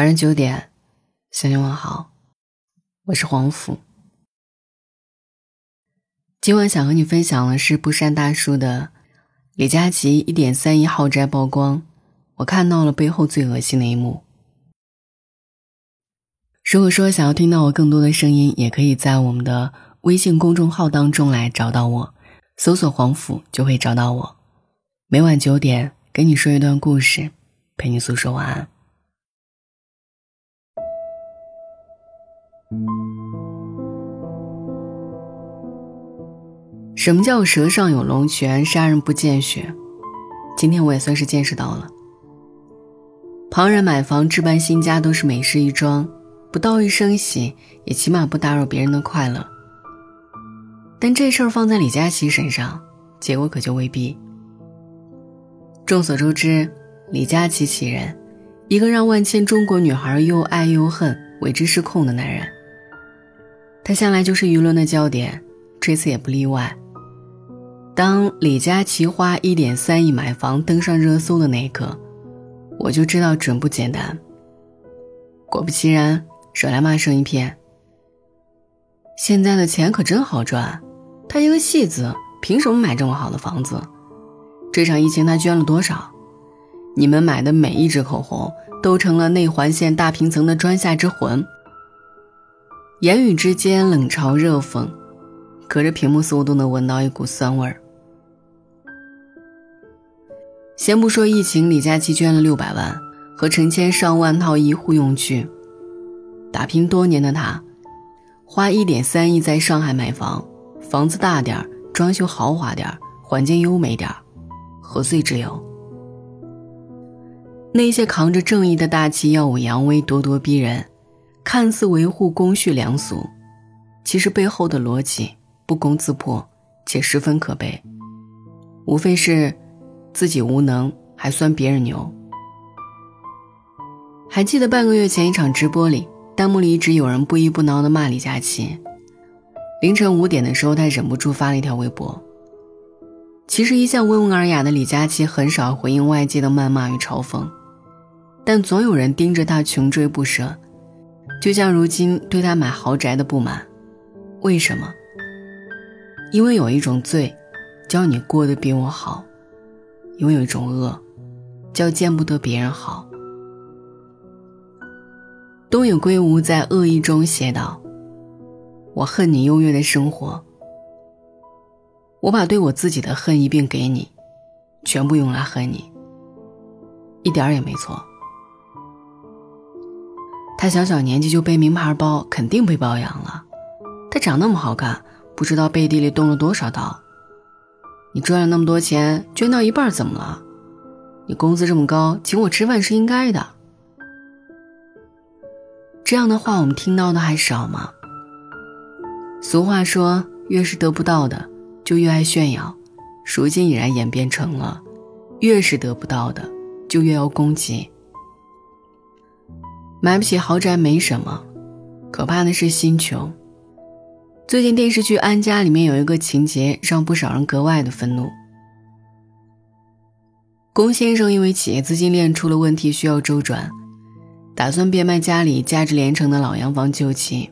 晚上九点，向你问好，我是黄甫。今晚想和你分享的是不善大叔的李佳琦一点三亿豪宅曝光，我看到了背后最恶心的一幕。如果说想要听到我更多的声音，也可以在我们的微信公众号当中来找到我，搜索“黄甫”就会找到我。每晚九点，给你说一段故事，陪你诉说晚安。什么叫舌上有龙泉，杀人不见血？今天我也算是见识到了。旁人买房置办新家都是美事一桩，不到一声喜，也起码不打扰别人的快乐。但这事儿放在李佳琦身上，结果可就未必。众所周知，李佳琦其人，一个让万千中国女孩又爱又恨、为之失控的男人。他向来就是舆论的焦点，这次也不例外。当李佳琦花一点三亿买房登上热搜的那一刻，我就知道准不简单。果不其然，惹来骂声一片。现在的钱可真好赚，他一个戏子凭什么买这么好的房子？这场疫情他捐了多少？你们买的每一支口红都成了内环线大平层的砖下之魂。言语之间冷嘲热讽，隔着屏幕似乎都能闻到一股酸味儿。先不说疫情，李佳琦捐了六百万和成千上万套医护用具，打拼多年的他，花一点三亿在上海买房，房子大点儿，装修豪华点儿，环境优美点儿，何罪之有？那些扛着正义的大旗耀武扬威、咄咄逼人。看似维护公序良俗，其实背后的逻辑不攻自破，且十分可悲。无非是自己无能，还酸别人牛。还记得半个月前一场直播里，弹幕里一直有人不依不挠的骂李佳琦。凌晨五点的时候，他忍不住发了一条微博。其实一向温文尔雅的李佳琦很少回应外界的谩骂与嘲讽，但总有人盯着他穷追不舍。就像如今对他买豪宅的不满，为什么？因为有一种罪，叫你过得比我好；因为有一种恶，叫见不得别人好。东野圭吾在《恶意》中写道：“我恨你优越的生活，我把对我自己的恨一并给你，全部用来恨你，一点儿也没错。”他小小年纪就背名牌包，肯定被包养了。他长那么好看，不知道背地里动了多少刀。你赚了那么多钱，捐到一半怎么了？你工资这么高，请我吃饭是应该的。这样的话，我们听到的还少吗？俗话说，越是得不到的，就越爱炫耀。如今已然演变成了，越是得不到的，就越要攻击。买不起豪宅没什么，可怕的是心穷。最近电视剧《安家》里面有一个情节让不少人格外的愤怒。龚先生因为企业资金链出了问题，需要周转，打算变卖家里价值连城的老洋房救急。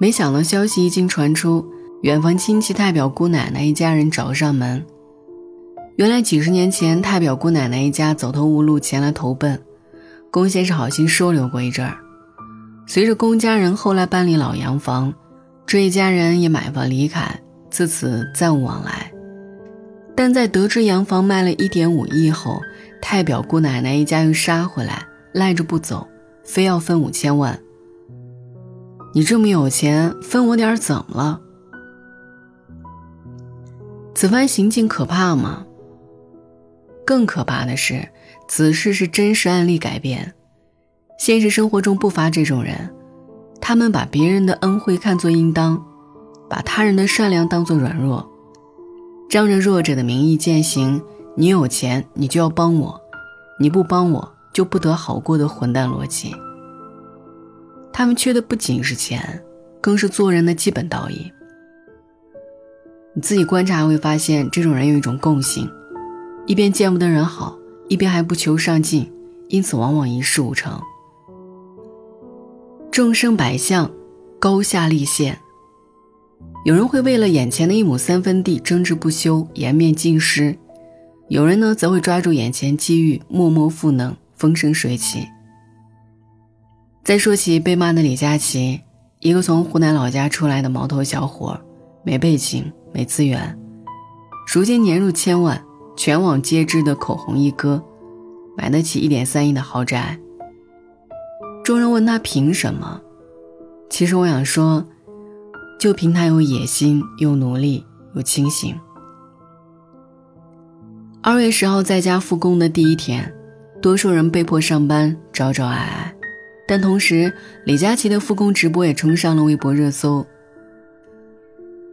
没想到消息一经传出，远房亲戚太表姑奶奶一家人找上门。原来几十年前，太表姑奶奶一家走投无路前来投奔。龚先生好心收留过一阵儿，随着龚家人后来搬离老洋房，这一家人也买房离开，自此再无往来。但在得知洋房卖了一点五亿后，太表姑奶奶一家又杀回来，赖着不走，非要分五千万。你这么有钱，分我点儿怎么了？此番行径可怕吗？更可怕的是。此事是真实案例改编，现实生活中不乏这种人，他们把别人的恩惠看作应当，把他人的善良当作软弱，仗着弱者的名义践行“你有钱你就要帮我，你不帮我就不得好过”的混蛋逻辑。他们缺的不仅是钱，更是做人的基本道义。你自己观察会发现，这种人有一种共性，一边见不得人好。一边还不求上进，因此往往一事无成。众生百相，高下立现。有人会为了眼前的一亩三分地争执不休，颜面尽失；有人呢，则会抓住眼前机遇，默默赋能，风生水起。再说起被骂的李佳琦，一个从湖南老家出来的毛头小伙，没背景，没资源，如今年入千万，全网皆知的口红一哥，买得起一点三亿的豪宅。众人问他凭什么？其实我想说。就凭他有野心，又努力，又清醒。二月十号在家复工的第一天，多数人被迫上班，朝朝挨挨。但同时，李佳琦的复工直播也冲上了微博热搜。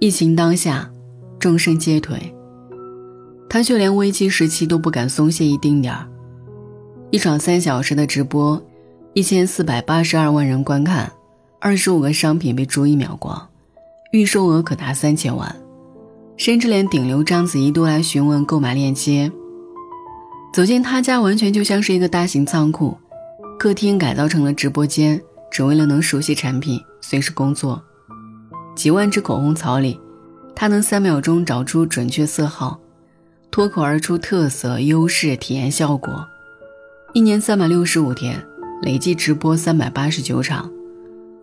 疫情当下，众生皆颓，他却连危机时期都不敢松懈一丁点儿。一场三小时的直播，一千四百八十二万人观看，二十五个商品被逐一秒光。预售额可达三千万，甚至连顶流章子怡都来询问购买链接。走进他家，完全就像是一个大型仓库，客厅改造成了直播间，只为了能熟悉产品，随时工作。几万支口红槽里，他能三秒钟找出准确色号，脱口而出特色、优势、体验效果。一年三百六十五天，累计直播三百八十九场，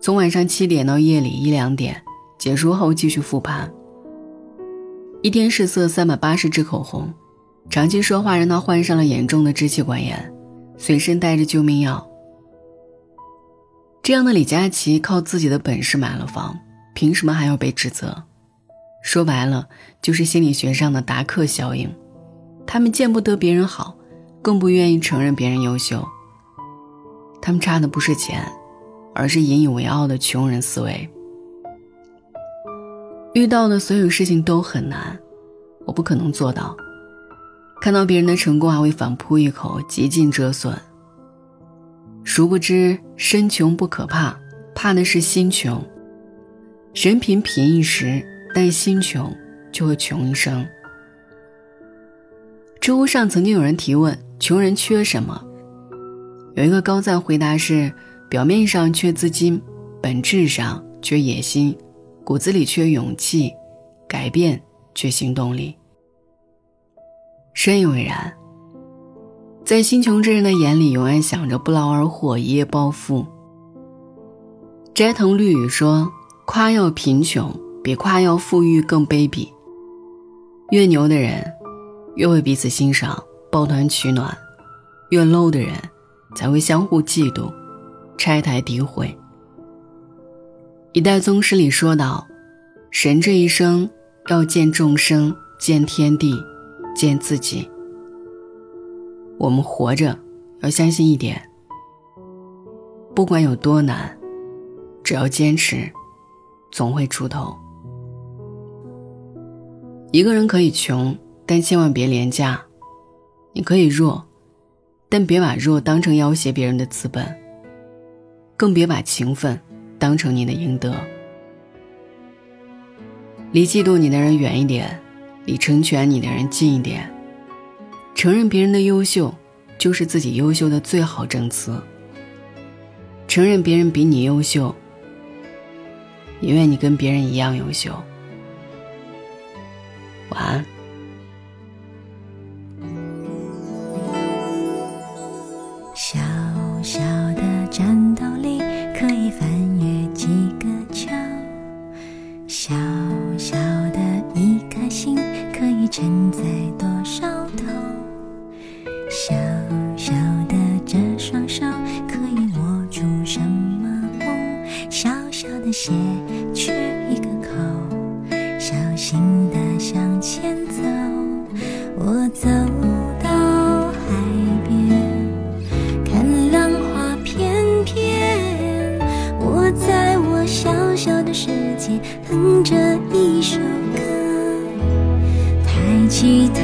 从晚上七点到夜里一两点。结束后继续复盘。一天试色三百八十支口红，长期说话让他患上了严重的支气管炎，随身带着救命药。这样的李佳琦靠自己的本事买了房，凭什么还要被指责？说白了就是心理学上的达克效应。他们见不得别人好，更不愿意承认别人优秀。他们差的不是钱，而是引以为傲的穷人思维。遇到的所有事情都很难，我不可能做到。看到别人的成功还会反扑一口，极尽折损。殊不知身穷不可怕，怕的是心穷。人贫贫一时，但心穷就会穷一生。知乎上曾经有人提问：穷人缺什么？有一个高赞回答是：表面上缺资金，本质上缺野心。骨子里缺勇气，改变缺行动力。深以为然。在心穷之人的眼里，永远想着不劳而获、一夜暴富。斋藤绿雨说：“夸耀贫穷，比夸耀富裕更卑鄙。越牛的人，越为彼此欣赏、抱团取暖；越 low 的人，才会相互嫉妒、拆台诋毁。”一代宗师里说道：“神这一生要见众生，见天地，见自己。我们活着要相信一点：不管有多难，只要坚持，总会出头。一个人可以穷，但千万别廉价；你可以弱，但别把弱当成要挟别人的资本，更别把情分。”当成你的应得，离嫉妒你的人远一点，离成全你的人近一点。承认别人的优秀，就是自己优秀的最好证词。承认别人比你优秀，也愿你跟别人一样优秀。晚安。哼着一首歌。抬起头，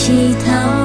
起头。